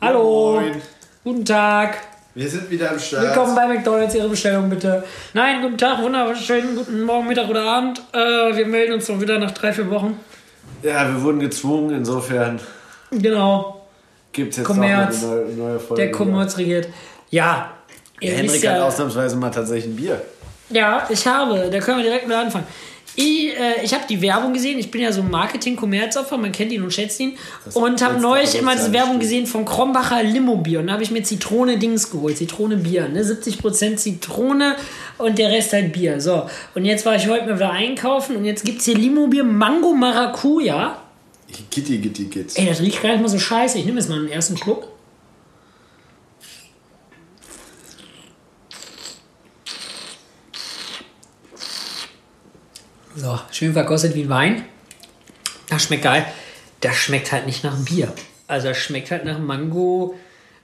Hallo. Moin. Guten Tag. Wir sind wieder am Start. Willkommen bei McDonalds. Ihre Bestellung bitte. Nein, guten Tag, wunderschönen guten Morgen, Mittag oder Abend. Äh, wir melden uns noch wieder nach drei, vier Wochen. Ja, wir wurden gezwungen, insofern Genau. gibt es jetzt Kommerz. noch eine neue, neue Folge. Der Kommerz regiert. Ja. Ihr Henrik hat ja, ausnahmsweise mal tatsächlich ein Bier. ja, ich habe. Da können wir direkt mit anfangen. Ich, äh, ich habe die Werbung gesehen. Ich bin ja so ein Marketing-Kommerzopfer. Man kennt ihn und schätzt ihn. Das und habe neulich immer diese Werbung nicht gesehen vom Krombacher Limo-Bier. Und da habe ich mir Zitrone-Dings geholt. Zitrone-Bier. Ne? 70% Zitrone und der Rest halt Bier. So. Und jetzt war ich heute mal wieder einkaufen. Und jetzt gibt es hier Limo-Bier Mango Maracuja. Gitti, gitti, git. Ey, das riecht gar nicht mal so scheiße. Ich nehme jetzt mal einen ersten Schluck. So, schön verkostet wie ein Wein. Das schmeckt geil. Das schmeckt halt nicht nach Bier. Also das schmeckt halt nach Mango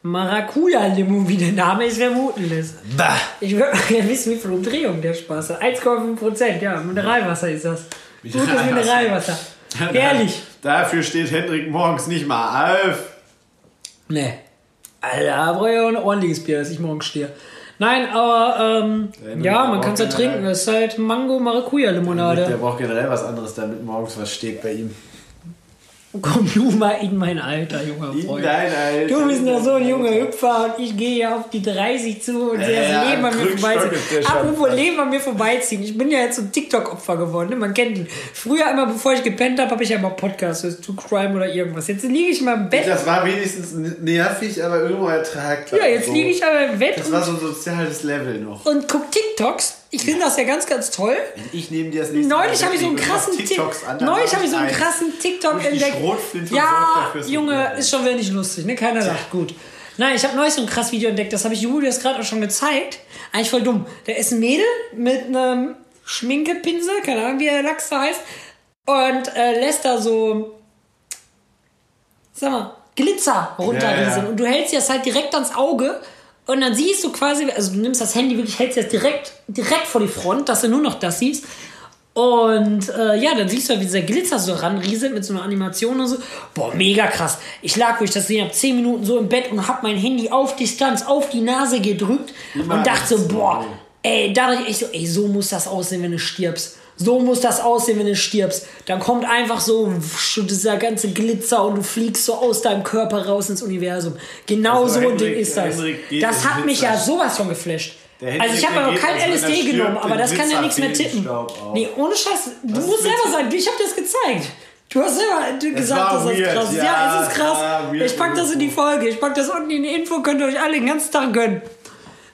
Maracuja Limo, wie der Name es vermuten lässt. Bah. Ich würde mal gerne wissen, wie viel Umdrehung der Spaß hat. 1,5 Prozent, ja, Mineralwasser ist das. Gutes Mineralwasser. Mineralwasser. Herrlich. Dafür steht Hendrik morgens nicht mal auf. Nee. Alter, da brauche ich auch ein ordentliches Bier, dass ich morgens stehe. Nein, aber ähm, Ja, man kann es ja trinken. Das ist halt Mango Maracuja Der braucht generell was anderes, damit morgens was steht bei ihm. Komm du mal in mein Alter, junger In Freund. dein Alter. Du bist noch so ein junger Hüpfer und ich gehe ja auf die 30 zu und sehe das ja, Leben an mir vorbeiziehen. Apropos. Leben an mir vorbeiziehen. Ich bin ja jetzt so ein TikTok-Opfer geworden. Ne? Man kennt ihn. Früher immer, bevor ich gepennt habe, habe ich ja mal Podcasts, das True Crime oder irgendwas. Jetzt liege ich mal im Bett. Das war wenigstens nervig, aber irgendwo ertragbar. Ja, jetzt So. liege ich aber im Bett Das war so ein soziales Level noch. und guck TikToks. Ich finde das ja ganz, ganz toll. Ich nehme dir das nächste Neulich habe ich so einen krassen Tik- TikToks an, dann Neulich habe ich so einen krassen TikTok entdeckt. Ja, Junge, ist schon wieder nicht lustig, ne? Keiner lacht. Gut. Nein, ich habe neulich so ein krass Video entdeckt, das habe ich Julius gerade auch schon gezeigt. Eigentlich voll dumm. Da ist ein Mädel mit einem Schminkepinsel, keine Ahnung, wie der Lachs da heißt, und äh, lässt da so, sag mal, Glitzer runterrieseln. Ja, ja. Und du hältst dir das halt direkt ans Auge und dann siehst du quasi, also du nimmst das Handy wirklich, hältst das direkt, direkt vor die Front, dass du nur noch das siehst. Und äh, ja, dann siehst du, halt, wie dieser Glitzer so ranrieselt mit so einer Animation und so. Boah, mega krass. Ich lag, wo ich das gesehen habe, 10 Minuten so im Bett und hab mein Handy auf Distanz auf die Nase gedrückt Immer und dachte so, boah, ey, da dachte ich so, ey, so muss das aussehen, wenn du stirbst. So muss das aussehen, wenn du stirbst. Dann kommt einfach so dieser ganze Glitzer und du fliegst so aus deinem Körper raus ins Universum. Genau Also so ein Ding ist das. Das hat mich ja sowas von geflasht. Also ich habe aber geht, kein LSD stirbt, genommen, aber das kann ja nichts mehr tippen. Nee, ohne Scheiß. Du musst selber sein. Ich habe das gezeigt. Du hast selber gesagt, dass das krass ist. ja, Ja, es ist krass. ja, ich pack das in die Folge. Ich pack das unten in die Info. Könnt ihr euch alle den ganzen Tag gönnen.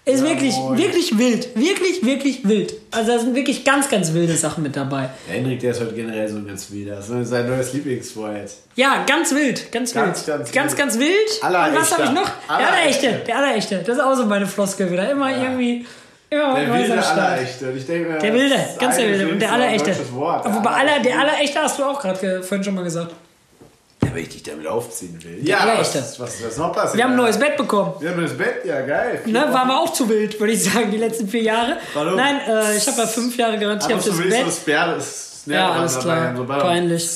Ist wirklich, Jawohl. wirklich wild. Wirklich, wirklich wild. Also da sind wirklich ganz, ganz wilde Sachen mit dabei. Der Hendrik, der ist heute generell so ganz wieder. Das ist sein neues Lieblingswort. Ja, ganz wild, ganz, Ganz, wild. ganz ganz, wild. ganz wild. Allerechter. Und was habe ich noch? Der Allerechter. Allerechte, der Allerechte. Das ist auch so meine Floskel wieder. Immer irgendwie, immer Der wilde. Allerechte. Und ich denke mir, Der wilde, ganz der wilde. Und der ein Allerechte. Wobei aller, der Allerechte hast du auch gerade vorhin schon mal gesagt. Ja, wenn ich dich damit aufziehen will. Ja, Allerechte. was, was, was noch passiert? Wir haben ein neues Bett bekommen. Wir haben ein neues Bett, ja geil. Ne, Wochen. war mal auch zu wild, würde ich sagen, die letzten vier Jahre. Warum? Nein, äh, ich habe ja fünf Jahre garantiert auf das Bett. das Bär, das Ja, alles dabei klar. Peinlich.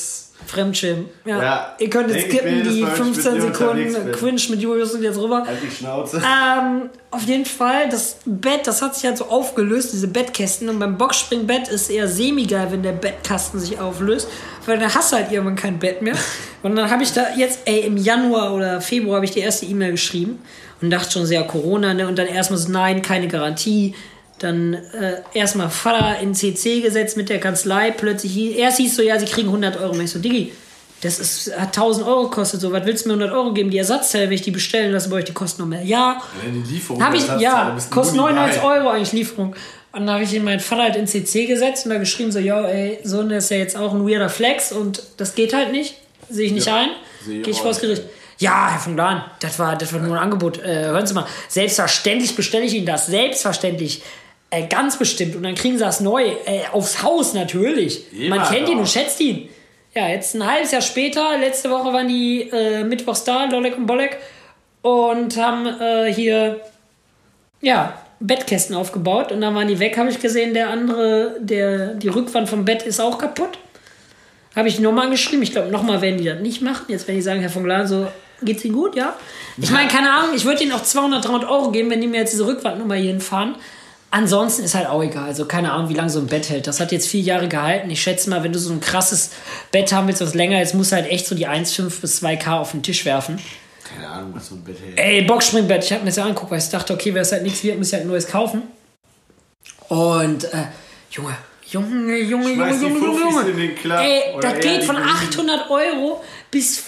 Fremdschämen. Ja. Ja. Ihr könnt jetzt skippen, die weil ich 15 mit dir unterwegs Sekunden. Quinch mit Julius und jetzt rüber. Halt die Schnauze. Ähm, auf jeden Fall, das Bett, das hat sich halt so aufgelöst, diese Bettkästen. Und beim Boxspringbett ist eher semi-geil, wenn der Bettkasten sich auflöst. Weil dann hast du halt irgendwann kein Bett mehr. Und dann habe ich da jetzt, ey, im Januar oder Februar habe ich die erste E-Mail geschrieben und dachte schon sehr Corona, ne? Und dann erstmal so, nein, keine Garantie. Dann äh, erstmal Vater in CC gesetzt mit der Kanzlei. Plötzlich, hieß- erst hieß so, ja, sie kriegen 100 Euro. Und ich so, Diggi, das ist, hat 1000 Euro gekostet. So, was willst du mir 100 Euro geben? Die Ersatzteile, wenn ich die bestellen lasse bei euch, die kosten noch mehr. Ja, die Lieferung habe ich, ja, kostet Muni 99 bei. Euro eigentlich Lieferung. Und dann habe ich ihn meinen Vater halt in CC gesetzt und da geschrieben so, ja, ey, Sohn, das ist ja jetzt auch ein weirder Flex und das geht halt nicht. Sehe ich nicht Ja, ein. Gehe ich vors. Gericht. Ja, Herr von Lahn, das war, das war nur ein Angebot. Äh, hören Sie mal, selbstverständlich bestelle ich Ihnen das. Selbstverständlich. Äh, ganz bestimmt. Und dann kriegen Sie das neu. Äh, aufs Haus natürlich. Immer Man kennt ihn doch. und schätzt ihn. Ja, jetzt ein halbes Jahr später, letzte Woche waren die äh, mittwochs da, Lolek und Bolek, und haben äh, hier, ja, Bettkästen aufgebaut. Und dann waren die weg, habe ich gesehen. Der andere, der, die Rückwand vom Bett ist auch kaputt. Habe ich nochmal geschrieben. Ich glaube, nochmal werden die das nicht machen. Jetzt werden die sagen, Herr von Glan, so, Geht's Ihnen gut, ja? Ich meine, keine Ahnung, ich würde Ihnen auch 200, 300 Euro geben, wenn die mir jetzt diese Rückwandnummer hier hinfahren. Ansonsten ist halt auch egal. Also keine Ahnung, wie lange so ein Bett hält. Das hat jetzt vier Jahre gehalten. Ich schätze mal, wenn du so ein krasses Bett haben willst, was länger ist, musst du halt echt so die 1,5 bis 2K auf den Tisch werfen. Keine Ahnung, was so ein Bett hält. Ey, Boxspringbett. Ich habe mir das ja angeguckt, weil ich dachte, okay, wenn es halt nichts wird, muss ich halt ein neues kaufen. Und, äh, Junge, Junge, Junge, Schmeiß Junge, Junge, Junge, Junge. Club Ey, das geht von Gummis. 800 Euro bis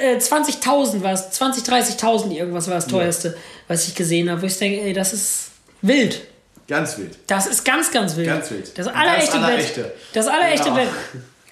äh, 20.000 war es. 20, 30.000 irgendwas war das teuerste, was ich gesehen habe. Wo ich denke, ey, das ist wild. Ganz wild. Das ist ganz, ganz wild. Ganz wild. Das allerechte Das Bett. Das allerechte Genau. Bett.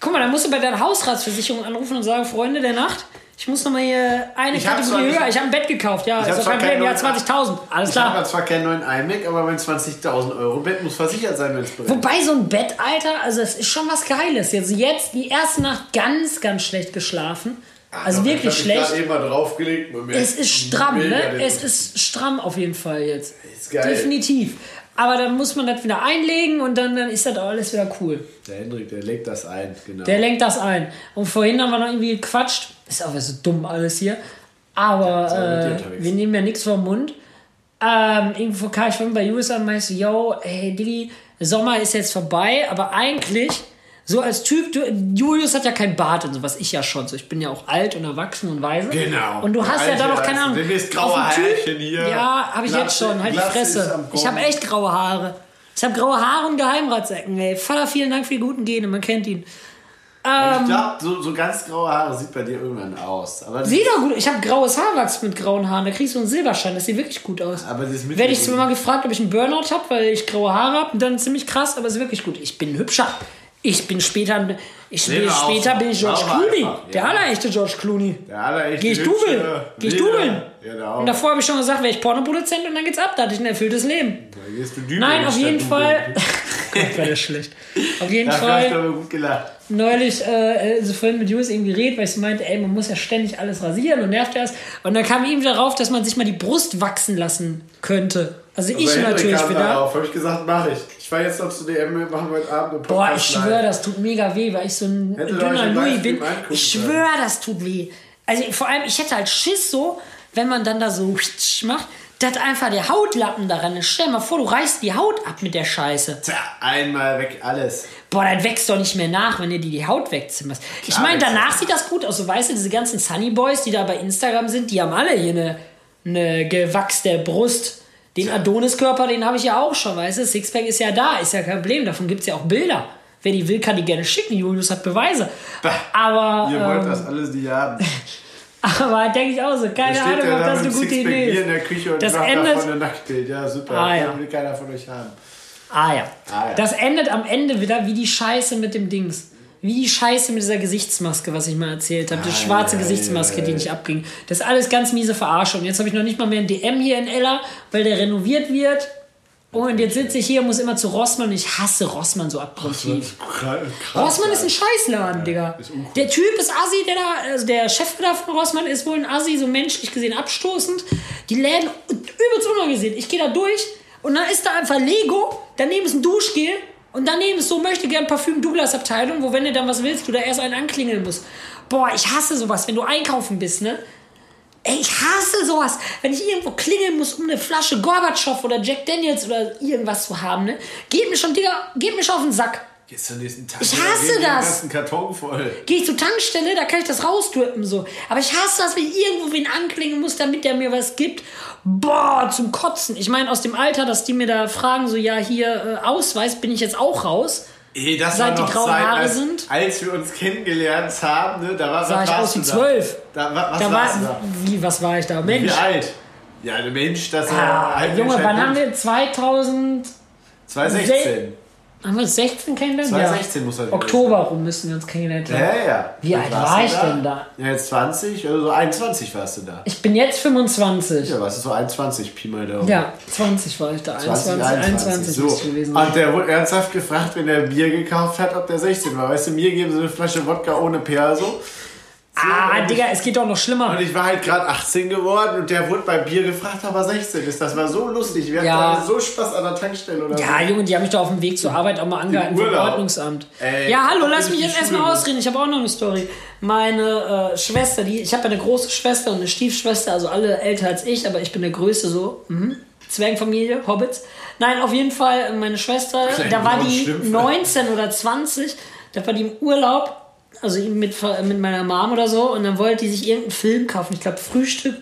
Guck mal, da musst du bei deiner Hausratsversicherung anrufen und sagen, Freunde der Nacht, ich muss noch mal hier eine Ich Kategorie höher. Ich habe ein Bett gekauft. Ja, Ich ist kein Problem. Ja, keinen 20.000. Alles Ich habe klar. zwar keinen neuen iMac, aber mein 20.000 Euro Bett muss versichert sein, wenn es brennt. Wobei so ein Bett, Alter, also es ist schon was Geiles. Jetzt, jetzt die erste Nacht ganz, ganz schlecht geschlafen. Also Doch, wirklich ich schlecht. gerade eben mal draufgelegt. Es ist stramm, ne? Es ist stramm auf jeden Fall jetzt. Ist geil. Definitiv. Aber dann muss man das wieder einlegen und dann, dann ist das alles wieder cool. Der Hendrik, der legt das ein, genau. Der lenkt das ein. Und vorhin haben wir noch irgendwie gequatscht. Ist auch so dumm alles hier. aber äh, wir nehmen ja nichts vom Mund. Ähm, irgendwo kam ich vorhin bei USA und meinte yo, hey Diggi, Sommer ist jetzt vorbei, aber eigentlich, so als Typ, du, Julius hat ja kein Bart und sowas, ich ja schon. So, ich bin ja auch alt und erwachsen und weise. Genau. Und du hast ja da noch keine Ahnung. graue auf dem Typ- Härchen hier. Ja, habe ich Glatze- jetzt schon. Halt die Glatze ist Fresse. Ich habe echt graue Haare. Ich habe graue Haare und Geheimratsecken, ey. Vater, vielen Dank für die guten Gene, man kennt ihn. ich glaube, so, so ganz graue Haare sieht bei dir irgendwann aus. Aber Sieht doch gut. Ich habe graues Haarwachs mit grauen Haaren. Da kriegst du einen Silberschein. Das sieht wirklich gut aus. Aber das ist Werde ich zwar mal gefragt, ob ich einen Burnout habe, weil ich graue Haare habe. Dann ziemlich krass, aber es ist wirklich gut. Ich bin hübscher. Ich bin später, ich bin, später bin ich George Clooney. einfach, Der ja. allerechte George Clooney. Der allerechte Geh ich dubeln. Geh ich dubeln. Genau. Und davor habe ich schon gesagt, wäre ich Pornoproduzent und dann geht's ab. Da hatte ich ein erfülltes Leben. Da gehst du dübeln Nein, auf jeden. Fall. Gott, war das schlecht. Auf jeden Dafür hast du Fall aber gut gelacht. neulich äh, so vorhin mit Julius eben geredet, weil ich so meinte, ey, man muss ja ständig alles rasieren und nervt das. Und dann kam ihm darauf, dass man sich mal die Brust wachsen lassen könnte. Also ich Aber Hendrik natürlich wieder. darauf. Habe ich gesagt, mache ich. Ich fahre jetzt noch zu DM, wir machen heute Abend eine Boah, ich schwöre, das tut mega weh, weil ich so ein Hätte dünner Louis bin. Ich schwöre, das tut weh. Also vor allem, ich hätte halt Schiss so, wenn man dann da so macht, dass einfach der Hautlappen daran ist. Stell dir mal vor, du reißt die Haut ab mit der Scheiße. Tja, einmal weg alles. Boah, das wächst doch nicht mehr nach, wenn dir die, die Haut wegzimmerst. Ich meine, danach sieht das gut aus. So, weißt du, diese ganzen Sunny Boys, die da bei Instagram sind, die haben alle hier eine, eine Gewachs der Brust. Den Adoniskörper, den habe ich ja auch schon, weißt du? Sixpack ist ja da, ist ja kein Problem. Davon gibt es ja auch Bilder. Wer die will, kann die gerne schicken. Julius hat Beweise. Aber, Ihr wollt ähm, das alles nicht haben. aber denke ich auch so. Keine Ahnung, ob da das eine gute Idee Bier in ist. der Küche und Das endet- davon ein Nacktbild. Ja, super. Ah, ja. Das will keiner von euch haben. Ah ja. Ah, ja. Das endet am Ende wieder wie die Scheiße mit dem Dings. Wie die Scheiße mit dieser Gesichtsmaske, was ich mal erzählt habe. Die schwarze ja, Gesichtsmaske, ja, die ja. nicht abging. Das ist alles ganz miese Verarschung. Jetzt habe ich noch nicht mal mehr ein DM hier in Ella, weil der renoviert wird. Und jetzt sitze ich hier und muss immer zu Rossmann und ich hasse Rossmann so abgrundtief. Rossmann ist ein Scheißladen, Digga. ist uncool. Der Typ ist Assi, der da, also der Chef da von Rossmann ist wohl ein Assi, so menschlich gesehen abstoßend. Die Läden übelst unangesehen. Ich gehe da durch und dann ist da einfach Lego, daneben ist ein Duschgel und daneben ist so möchte gern Parfüm Douglas Abteilung, wo wenn du dann was willst, du da erst einen anklingeln musst. Boah, ich hasse sowas, wenn du einkaufen bist, ne? Ey, ich hasse sowas. Wenn ich irgendwo klingeln muss, um eine Flasche Gorbatschow oder Jack Daniels oder irgendwas zu haben, ne? Geht mir schon, Digga, geht mir schon auf den Sack. Jetzt zum nächsten Tag. Ich da hasse geht Den das. ganzen Karton voll. Gehe ich zur Tankstelle, da kann ich das rausdrücken so. Aber ich hasse das, wenn ich irgendwo wen anklingen muss, damit der mir was gibt. Boah, zum Kotzen. Ich meine, aus dem Alter, dass die mir da fragen, so, ja, hier, äh, Ausweis, bin ich jetzt auch raus. Ey, das Seit war die noch grauen Zeit, Haare als, sind? als wir uns kennengelernt haben, ne, da war Sah ich aus wie zwölf. Da, wa- was Da du war, da? wie, was war ich da? Mensch. Wie alt? Ja, Mensch, das Ah, halt Junge, Mensch, wann haben wir 2000, 2016. haben wir uns 16 kennengelernt? 2016 muss er gewesen Oktober rum müssen wir uns kennengelernt haben. Ja, ja. Wie alt war du ich denn da? Ja, jetzt 20, also so 21 warst du da. Ich bin jetzt 25. Ja, warst du so 21, Pi mal Daumen. Ja, 20 war ich da. 21, 21 so. müsste ich gewesen sein. Und der wurde ernsthaft gefragt, wenn er Bier gekauft hat, ob der 16 war. Weißt du, mir geben sie eine Flasche Wodka ohne Perso. Ah, Digga, es geht doch noch schlimmer. und ich war halt gerade 18 geworden und der wurde beim Bier gefragt, ob er 16 ist. Das war so lustig. Wir Ja. hatten so Spaß an der Tankstelle oder Ja, Junge, die haben mich da auf dem Weg zur Arbeit auch mal angehalten vom. Ordnungsamt. Ey, ja, hallo, lass mich jetzt erstmal ausreden. Ich habe auch noch eine Story. Meine äh, Schwester, die, ich habe eine große Schwester und eine Stiefschwester, also alle älter als ich, aber ich bin der Größte so. Mhm. Zwergenfamilie, Hobbits. Nein, auf jeden Fall meine Schwester, da war die Schlümpfe. 19 oder 20, da war die im Urlaub, also mit, mit meiner Mom oder so, und dann wollte die sich irgendeinen Film kaufen. Ich glaube, Frühstück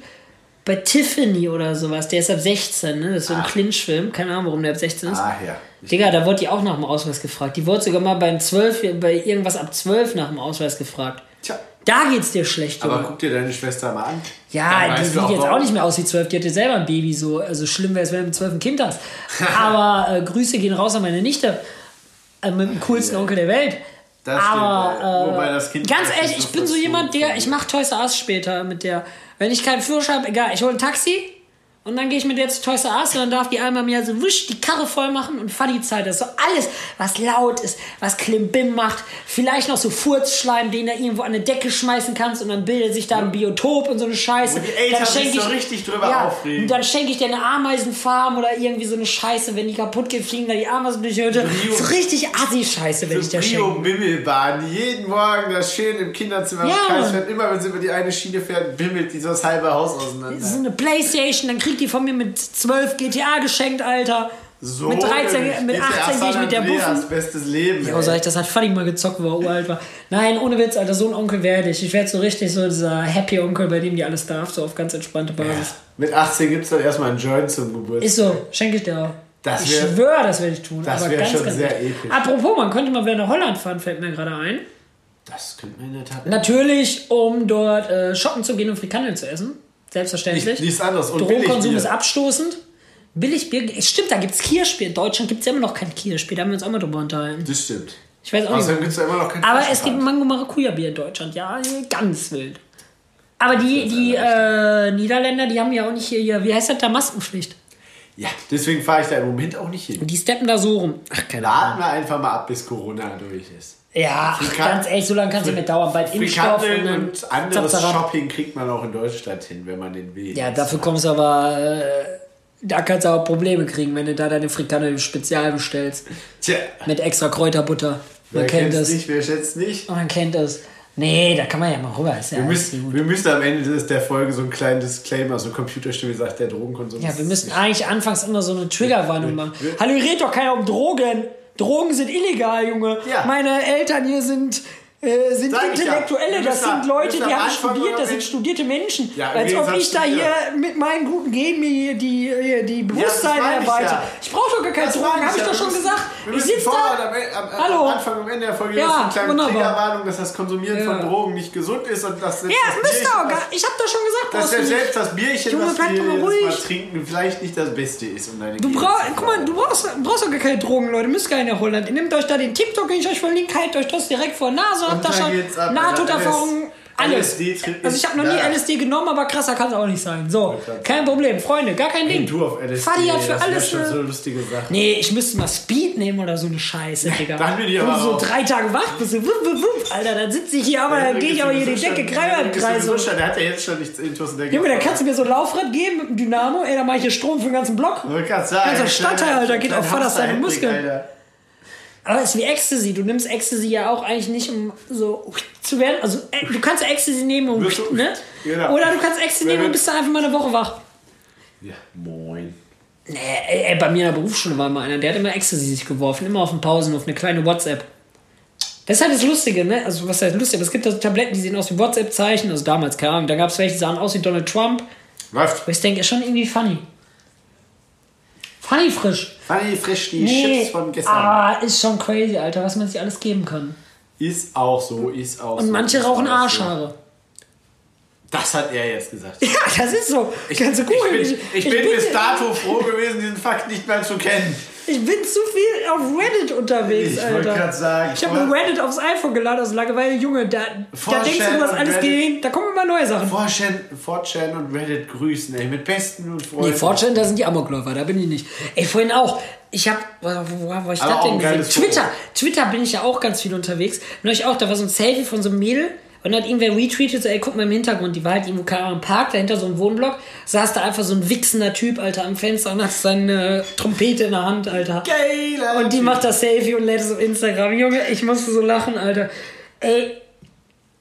bei Tiffany oder sowas. Der ist ab 16, ne? Das ist so ein Clinch-Film. Keine Ahnung, warum der ab 16 ist. Ah, ja. Digga, da wurde die auch nach dem Ausweis gefragt. Die wurde sogar mal beim 12, bei irgendwas ab 12 nach dem Ausweis gefragt. Tja. Da geht's dir schlecht, Aber Junge. guck dir deine Schwester mal an. Ja, die sieht jetzt warum. auch nicht mehr aus wie 12. Die hatte selber ein Baby so. Also schlimm wäre es, wenn du mit 12 ein Kind hast. Aber äh, Grüße gehen raus an meine Nichte. Äh, mit dem coolsten Onkel der Welt. Das stimmt, Aber ey. äh, Wobei das Kind ganz ehrlich, ich bin so jemand, der, ich mache Toys R Us später mit der. Wenn ich keinen Führerschein habe, egal, ich hole ein Taxi und dann gehe ich mit der zu Toys R Us und dann darf die einmal mir so wisch die Karre voll machen und die Zeit. Das ist so alles, was laut ist, was Klimbim macht. Vielleicht noch so Furzschleim, den du irgendwo an eine Decke schmeißen kannst und dann bildet sich da ein Biotop und so eine Scheiße. Wo die Eltern dann sich schenk so ich- richtig drüber ja, aufregen. Und dann schenke ich dir eine Ameisenfarm oder irgendwie so eine Scheiße. Wenn die kaputt geht, fliegen da die Ameisen durch die Hütte. So richtig Assi-Scheiße, wenn ich Brio schenke. Bimmelbahn, die jeden Morgen das schön im Kinderzimmer Ja, kreis fährt. Immer wenn sie über die eine Schiene fährt, bimmelt die so das halbe Haus auseinander. so eine Playstation, dann kriegt die von mir mit 12 GTA geschenkt, Alter. So mit 13, nämlich. mit GTA 18 gehe ich mit der Buffen. bestes Leben. Ja, sag ich, das hat Fanny mal gezockt, wo er uralt war. Nein, ohne Witz, Alter, so ein Onkel werde ich. Ich werde so richtig so dieser Happy Onkel, bei dem die alles darf, so auf ganz entspannte Basis. Mit 18 gibt es dann erstmal einen Joint zum Geburtstag. Ist so, schenke ich dir auch. Das ich wär- schwöre, das werde ich tun. das wär ganz, schon ganz sehr ehrlich. episch. Apropos, man könnte mal wieder nach Holland fahren, fällt mir gerade ein. Das könnte man in der Tat. Natürlich, um dort äh, shoppen zu gehen und Frikandel zu essen. Selbstverständlich. Nicht- nichts anderes. Und Drogenkonsum ist abstoßend. Billigbier, stimmt, da gibt es Kirschbier. In Deutschland gibt es ja immer noch kein Kirschbier. Da haben wir uns auch mal drüber unterhalten. Das stimmt. Ich weiß auch Außerdem nicht. gibt es ja immer noch kein Aber es gibt Flaschenpfand. Mango Maracuja Bier in Deutschland. Ja, ganz wild. Aber die, die äh, Niederländer, die haben ja auch nicht hier, hier, wie heißt das da, Maskenpflicht. Ja, deswegen fahre ich da im Moment auch nicht hin. Die steppen da so rum. Ach, keine Ahnung. Warten wir einfach mal ab, bis Corona durch ist. Ja, ach, ganz ehrlich, so lange kann es nicht mehr dauern. Bald Impfstoff und und anderes zap, zap, zap. Shopping kriegt man auch in Deutschland hin, wenn man den will. Ja, dafür kommst du aber, äh, da kannst du auch Probleme kriegen, wenn du da deine Frikandel im Spezial bestellst. Tja, Mit extra Kräuterbutter. wer Man kennt kennt das. nicht, wer schätzt nicht? Man kennt das. Nee, da kann man ja mal rüber. Ja, Wir müssen, wir müssen am Ende des- der Folge so einen kleinen Disclaimer, so Computerstimme sagt, der Drogenkonsum ja, wir müssen eigentlich anfangs immer so eine Triggerwarnung machen. Hallo, hier redet doch keiner um Drogen. Drogen sind illegal, Junge. Ja. Meine Eltern hier sind, äh, sind Sag ich ja. Intellektuelle. Das müssen- sind Leute, die haben Anfang studiert, das sind studierte Menschen. Ja, Als ob ich da hier mit meinen guten Genen mir die, die, die Bewusstsein ich erweitere. ja. Ich brauche doch gar keine Das Drogen, habe ich ja. doch schon gesagt. Wir Ich müssen sitze vorher da. am, am, Hallo. am Anfang, am Ende der Folge Ja, eine kleine. Triggerwarnung, dass das Konsumieren Ja. von Drogen nicht gesund ist und dass Ja, das müsst ihr auch gar Ich habe doch schon gesagt, dass nicht. selbst das Bierchen, Junge, was wir mal jetzt mal ruhig. trinken, vielleicht nicht das Beste ist. Um deine Du brauchst, guck mal, du brauchst, brauchst doch gar keine Drogen, Leute. Müsst gar nicht nach Holland. Ihr nehmt euch da den TikTok, den ich euch verlinke, haltet euch das direkt vor Nase, habt da schon Nahtoderfahrungen. Alles. LSD Also ich habe noch nie ist- LSD genommen, aber krasser kann es auch nicht sein. So, kein Problem, Freunde, gar kein Hey, Ding. du auf LSD, Fadi hat für das alles schon so lustige Sachen. Nee, ich müsste mal Speed nehmen oder so eine Scheiße, Digga. dann bin ich aber du so auch- drei Tage wach bist. So, wupp, wupp, wupp. Alter, dann sitze ich hier, aber dann gehe ich aber hier die Decke Kreis. Der hat ja jetzt schon nichts Intus in der Junge, dann kannst du mir so ein Laufrad geben mit dem Dynamo. Ey, dann mache ich hier Strom für den ganzen Block. Ganzer Stadtteil, Alter, geht auf Vaters seine Muskeln. Aber es ist wie Ecstasy. Du nimmst Ecstasy ja auch eigentlich nicht, um so zu werden. Also, äh, du kannst Ecstasy nehmen, um. Ne? Genau. Oder du kannst Ecstasy nehmen und bist dann einfach mal eine Woche wach. Ja, moin. Nee, ey, bei mir in der Berufsschule war mal einer, der hat immer Ecstasy sich geworfen, immer auf den Pausen, auf eine kleine WhatsApp. Das ist halt das Lustige, ne? Also, was heißt lustig? Aber es gibt da so Tabletten, die sehen aus wie WhatsApp-Zeichen. Also, damals, keine Ahnung. Da gab es welche, die sahen aus wie Donald Trump. Läuft. Aber ich denke, ist schon irgendwie funny. Funny frisch. Fanny frisch die Nee. Chips von gestern. Ah, ist schon crazy, Alter, was man sich alles geben kann. Ist auch so, ist auch so. Und manche rauchen so. Arschhaare. Das hat er jetzt gesagt. Ja, das ist so. Kannst du Ich googeln. bin, ich bin bis dato froh gewesen, diesen Fakt nicht mehr zu kennen. Ich bin zu viel auf Reddit unterwegs, Ich wollte Alter. gerade sagen, ich habe Reddit aufs iPhone geladen aus Langeweile. Junge, da, da denkst du, was alles geht. Da kommen immer neue Sachen. 4chan, 4chan und Reddit grüßen, ey, mit besten und Freunden. Nee, Fortune, da sind die Amokläufer, da bin ich nicht. Ey, vorhin auch. Ich hab, wo, wo, wo ich das denn gesehen? Twitter. Twitter bin ich ja auch ganz viel unterwegs. Neulich auch, da war so ein Selfie von so einem Mädel. Und dann hat irgendwer retweetet, so, ey, guck mal im Hintergrund, die war halt irgendwo, keine im Park, dahinter so ein Wohnblock, saß da einfach so ein wichsender Typ, Alter, am Fenster und hat seine Trompete in der Hand, Alter. Geiler Und die macht das Selfie und lädt es auf Instagram. Junge, ich musste so lachen, Alter. Ey,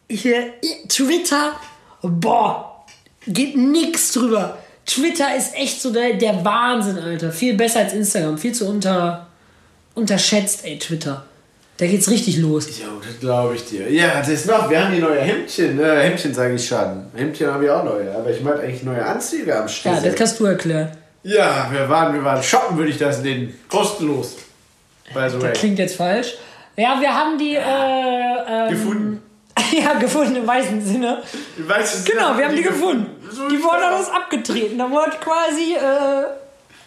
hier, Twitter, boah, geht nix drüber. Twitter ist echt so der, der Wahnsinn, Alter. Viel besser als Instagram. Viel zu unter, unterschätzt, ey, Twitter. Da geht's richtig los. Jo, das glaube ich dir. Ja, das ist noch, wir haben die neue Hemdchen. Äh, Hemdchen sage ich schon. Hemdchen habe ich auch neue. Aber ich meine eigentlich neue Anzüge am Ja, Start. das kannst du erklären. Ja, wir waren, wir waren shoppen, würde ich das nennen. Kostenlos. By the way. Das klingt jetzt falsch. Ja, wir haben die, äh, ähm, Gefunden. ja, gefunden im weißen Sinne. Du weißt, es Genau, wir haben die gefunden. So Die wurden alles abgetreten. Da wurde quasi äh,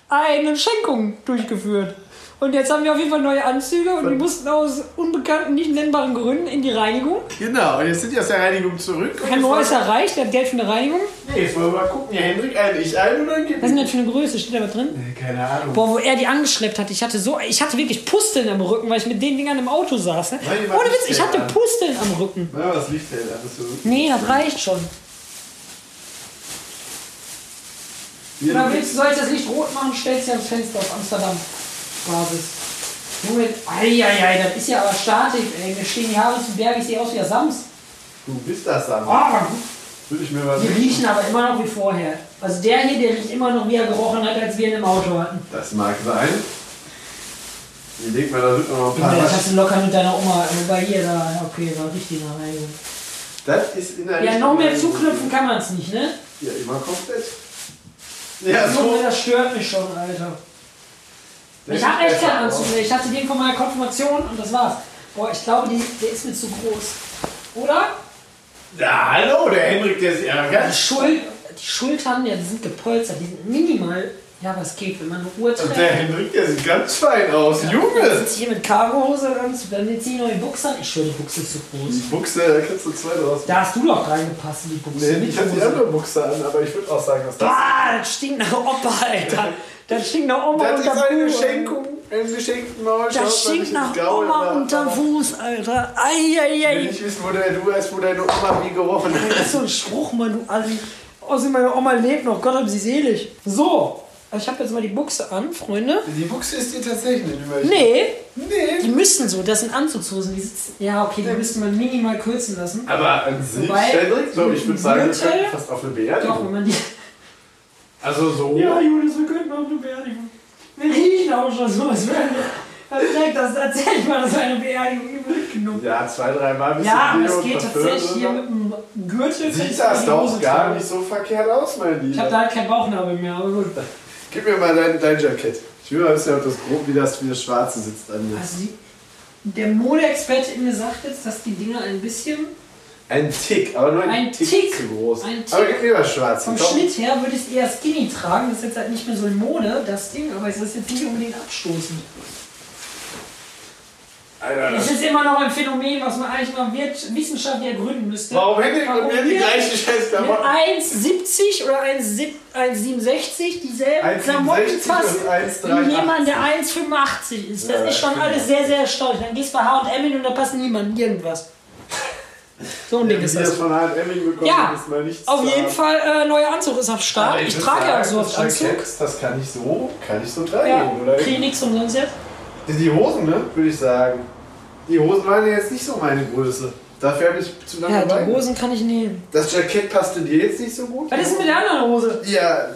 eine Schenkung durchgeführt. Und jetzt haben wir auf jeden Fall neue Anzüge und die mussten aus unbekannten, nicht nennbaren Gründen in die Reinigung. Genau, und jetzt sind die aus der Reinigung zurück. Kein neues erreicht, der hat Geld für eine Reinigung. Nee, jetzt wollen wir mal gucken. Ja, Hendrik ein, ich ein oder ein Was ist denn das für eine Größe? Steht da was drin? Nee, Keine Ahnung. Boah, wo er die angeschleppt hat, ich hatte so, ich hatte wirklich Pusteln am Rücken, weil ich mit den Dingern im Auto saß. Ne? Mal Ohne Witz, ich hatte. Pusteln am Rücken. Na, was Licht hält, alles so. Nee, das reicht schon. Hier, Oder du willst, soll ich das Licht rot machen? Stellst du ans Fenster auf Amsterdam. Basis. Junge, eieiei, das ist ja aber Statik, ey. Mir stehen die Haare zu Berg, ich sehe aus wie der Sams. du bist das aber gut. Würde ich mir mal Die riechen aber immer noch wie vorher. Also der hier, der riecht immer noch, wie er gerochen hat, als wir ihn im Auto hatten. Das mag sein. Ich denke mal, da sind noch ein paar Junge, das hast du locker mit deiner Oma, wobei hier da, ja, okay, war richtig nach Reinigung. Das ist in der Ja, noch mehr zuknüpfen kann man es nicht, ne? Ja, immer komplett. Ja, Junge, so. das stört mich schon, Alter. Ich habe echt keinen Anzug mehr. Ich hatte den von meiner Konfirmation und das war's. Boah, ich glaube, die, der ist mir zu groß. Oder? Ja, hallo, der Hendrik, der ist ja Die. Schul die Schultern, ja, die sind gepolstert, die sind minimal. Ja, was geht, wenn man eine Uhr Und trägt. der Hendrik, der sieht ganz fein aus. Dann Junge! sitzt hier mit Cargohose und dann ich noch die Buchse an. Ich schwöre, die Buchse ist zu Die groß. Buchse, da kriegst du zwei draus. Da hast du doch reingepasst in die Buchse. Nee, ich hatte die andere Buchse an, aber ich würde auch sagen, dass das. Ah, das stinkt nach Opa, Alter. Das stinkt nach Oma Das ist unter eine Fuß. Schenkung, ein geschenkten Maul. Das stinkt nach Oma unter Fuß, Alter. Eieiei. Ich will nicht wissen, wo der, du weißt, wo deine Oma wie gerochen Das hat. ist so ein Spruch, Mann, du Assi. Außerdem, meine Oma lebt noch. Gott hab sie selig. So. Ich habe jetzt mal die Buchse an, Freunde. Die Buchse ist dir tatsächlich nicht über. Nee, Nee. die müssen so. Das sind Anzugshosen. Die sitzen. Ja, okay, die müsste man minimal kürzen lassen. Aber an sich, Wobei, Hendrik, so, ich würde sagen, wir Gürtel- fast auf eine Doch, wenn Beerdigung. man die. Also so. Ja, Julius, wir könnten auch eine Beerdigung. Wir riechen auch schon so, als wären wir. Das direkt, das erzähl ich mal, das war eine Beerdigung übel mitgenommen. Ja, zwei, drei Mal ein bisschen Ja, aber es geht tatsächlich hier mit dem Gürtel. Sieht das die doch Hose gar tragen. nicht so verkehrt aus, mein Ich habe Lieber. da halt keinen Bauchnabel mehr, aber gut. Gib mir mal dein, dein Jackett. Ich will mal wissen, ob das grob wie das, wie das Schwarze sitzt an mir. Also die, der Modeexperte in mir sagt jetzt, dass die Dinger ein bisschen Ein Tick, aber nur ein, Ein Tick, Tick. zu groß. Ein Tick. Aber gib mir was Schwarzes. vom komm. Schnitt her würde ich es eher skinny tragen. Das ist jetzt halt nicht mehr so in Mode, das Ding, aber es ist jetzt nicht unbedingt abstoßend. Alter, Es das ist immer noch ein Phänomen, was man eigentlich mal wird- wissenschaftlich ergründen müsste. Warum hätte mit mir die wir gleichen scheiß mit Klamotten? 1,70 oder 1,7 1,67 dieselben 1,67 Klamotten passen 1,83. wie jemand, der 1,85 ist. Das Ja, ist schon alles sehr, sehr erstaunlich. Dann gehst du bei H&M hin und da passt niemand irgendwas. So ein Ding Wie ist wir das von bekommen, Ja, Auf jeden. Fall, äh, neuer Anzug ist am Start. Ich, trage ja so das oft Anzug. Das kann ich so, kann ich so tragen, Ja, oder? kriege nichts umsonst jetzt. Die Hosen, ne, würde ich sagen. Die Hosen waren ja jetzt nicht so meine Größe. Dafür habe ich zu lange Ja, Beine. die Hosen kann ich nehmen. Das Jackett passte dir jetzt nicht so gut. Was ist denn mit der anderen Hose? Ja.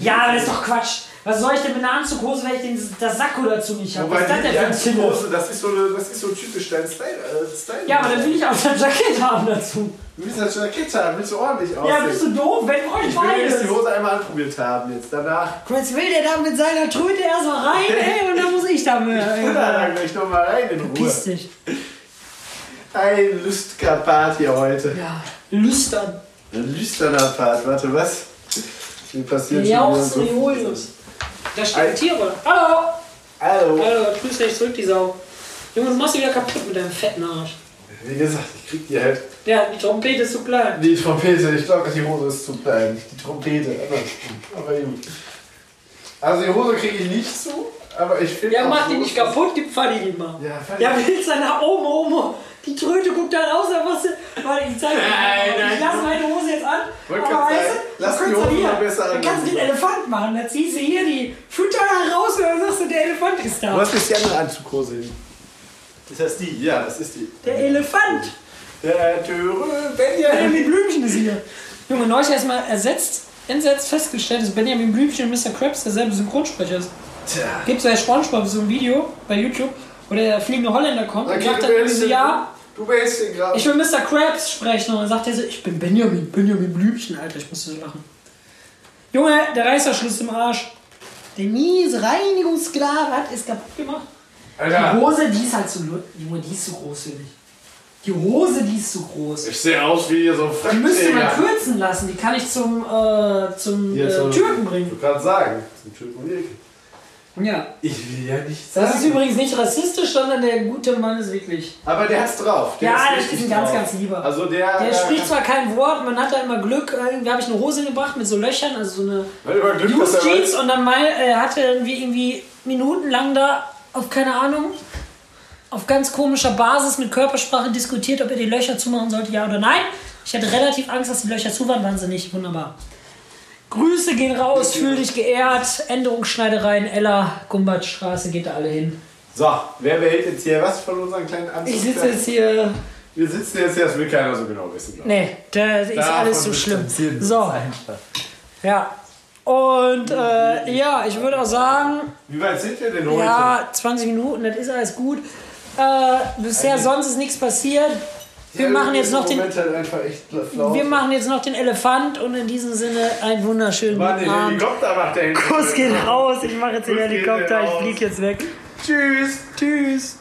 Ja, aber das ist doch Quatsch. Was soll ich denn mit einer Anzughose, wenn ich den, das Sakko dazu nicht habe? Was ist das denn für ein? Anzughose, das ist so, eine, das ist so typisch dein Style. Äh, Style. Ja, aber dann will ich auch das Jackett haben dazu. Du willst das Jackett haben, willst du ordentlich aussehen. Ja, bist du doof? Wenn euch ich will jetzt die beides. Hose einmal anprobiert haben jetzt. Danach. Jetzt will der da mit seiner Tröte erstmal rein, ey, und dann muss ich da mit. Ich will da dann gleich nochmal rein in Ruhe. Piss dich. Ein lüstiger Part hier heute. Ja, lüstern. Ein lüsterner Part. Warte, was? Hier passiert Ja, auch wieder so Da steht Tiere. Hallo! Hallo. Hallo, grüß dich zurück, die Sau. Junge, du machst dich wieder kaputt mit deinem fetten Arsch. Wie gesagt, ich krieg die halt. Ja, die Trompete ist zu klein. Die Trompete, ich glaube, die Hose ist zu klein. Die Trompete, aber gut. Also die Hose kriege ich nicht zu, aber ich finde. Ja, mach die nicht kaputt, gib Fanny die mal. Ja, Fanny. Ja, willst du nach oben, oben? Die Tröte guckt dann aus, aber was. Warte, zeig dir Nein, nein. Ich lasse meine Hose jetzt an. Wollte aber weißt du, lass du die kannst Hose mal besser Dann an, kannst du mein den Elefant machen. Da ziehst du hier die Fütter raus und dann sagst du, der Elefant ist da. Was ist die andere Anzughose hin? Ist das die? Ja, das ist die. Der Elefant. Der Töre Benjamin Benjamin. Blümchen ist hier. Junge, neulich erstmal ersetzt, entsetzt festgestellt, dass Benjamin Blümchen und Mr. Krabs derselbe Synchronsprecher ist. Tja. Gibt es bei Spongebob so ein Video bei YouTube, wo der fliegende Holländer kommt und Okay, sagt du dann irgendwie so, ja, du behältst den gerade. ich will Mr. Krabs sprechen. Und dann sagt er so, ich bin Benjamin, Benjamin Blümchen, Alter, ich musste so lachen. Junge, der Reißverschluss im Arsch. Der miese Reinigungsglad ist kaputt gemacht. Die Alter, Hose, die ist halt so, Junge, die ist zu groß für mich. Die Hose, die ist zu groß. ich sehe aus wie so ein Die müsste man kürzen lassen. Die kann ich zum, äh, zum Hier äh, so- Türken Ich bringen. wollte gerade sagen, zum Türken und Ilke. Ja. Ich will ja nicht sagen. Das ist übrigens nicht rassistisch, sondern der gute Mann ist wirklich. Aber der hat's drauf. Der Ja, das richtig ist ein ganz, drauf. ganz lieber. Also der. Der der spricht zwar kein Wort, man hat da immer Glück. Irgendwie habe ich eine Hose gebracht mit so Löchern, also so eine Loose Jeans und dann mal, äh, hatte irgendwie, irgendwie minutenlang da auf keine Ahnung, auf ganz komischer Basis mit Körpersprache diskutiert, ob er die Löcher zumachen sollte, ja oder nein. Ich hatte relativ Angst, dass die Löcher zu waren, waren sie nicht. Wunderbar. Grüße gehen raus, fühl dich geehrt. Änderungsschneidereien, Ella, Gumbertstraße, geht da alle hin. So, wer behält jetzt hier was von unseren kleinen Anzug? Ich sitze jetzt hier. Wir sitzen jetzt hier, das will keiner so genau wissen. glaub. Nee, da ist Davon alles so schlimm. So, ja. Und äh, ja, ich würde auch sagen, Wie weit sind wir denn heute? Ja, 20 Minuten, das ist alles gut. Äh, bisher sonst ist nichts passiert. Wir Ja, machen jetzt noch den, halt wir machen jetzt noch den Elefant und in diesem Sinne einen wunderschönen Mann, den guten Abend. Helikopter macht der. Kuss geht raus, ich mache jetzt den Kuss geht Helikopter, ich fliege jetzt weg. Tschüss. Tschüss.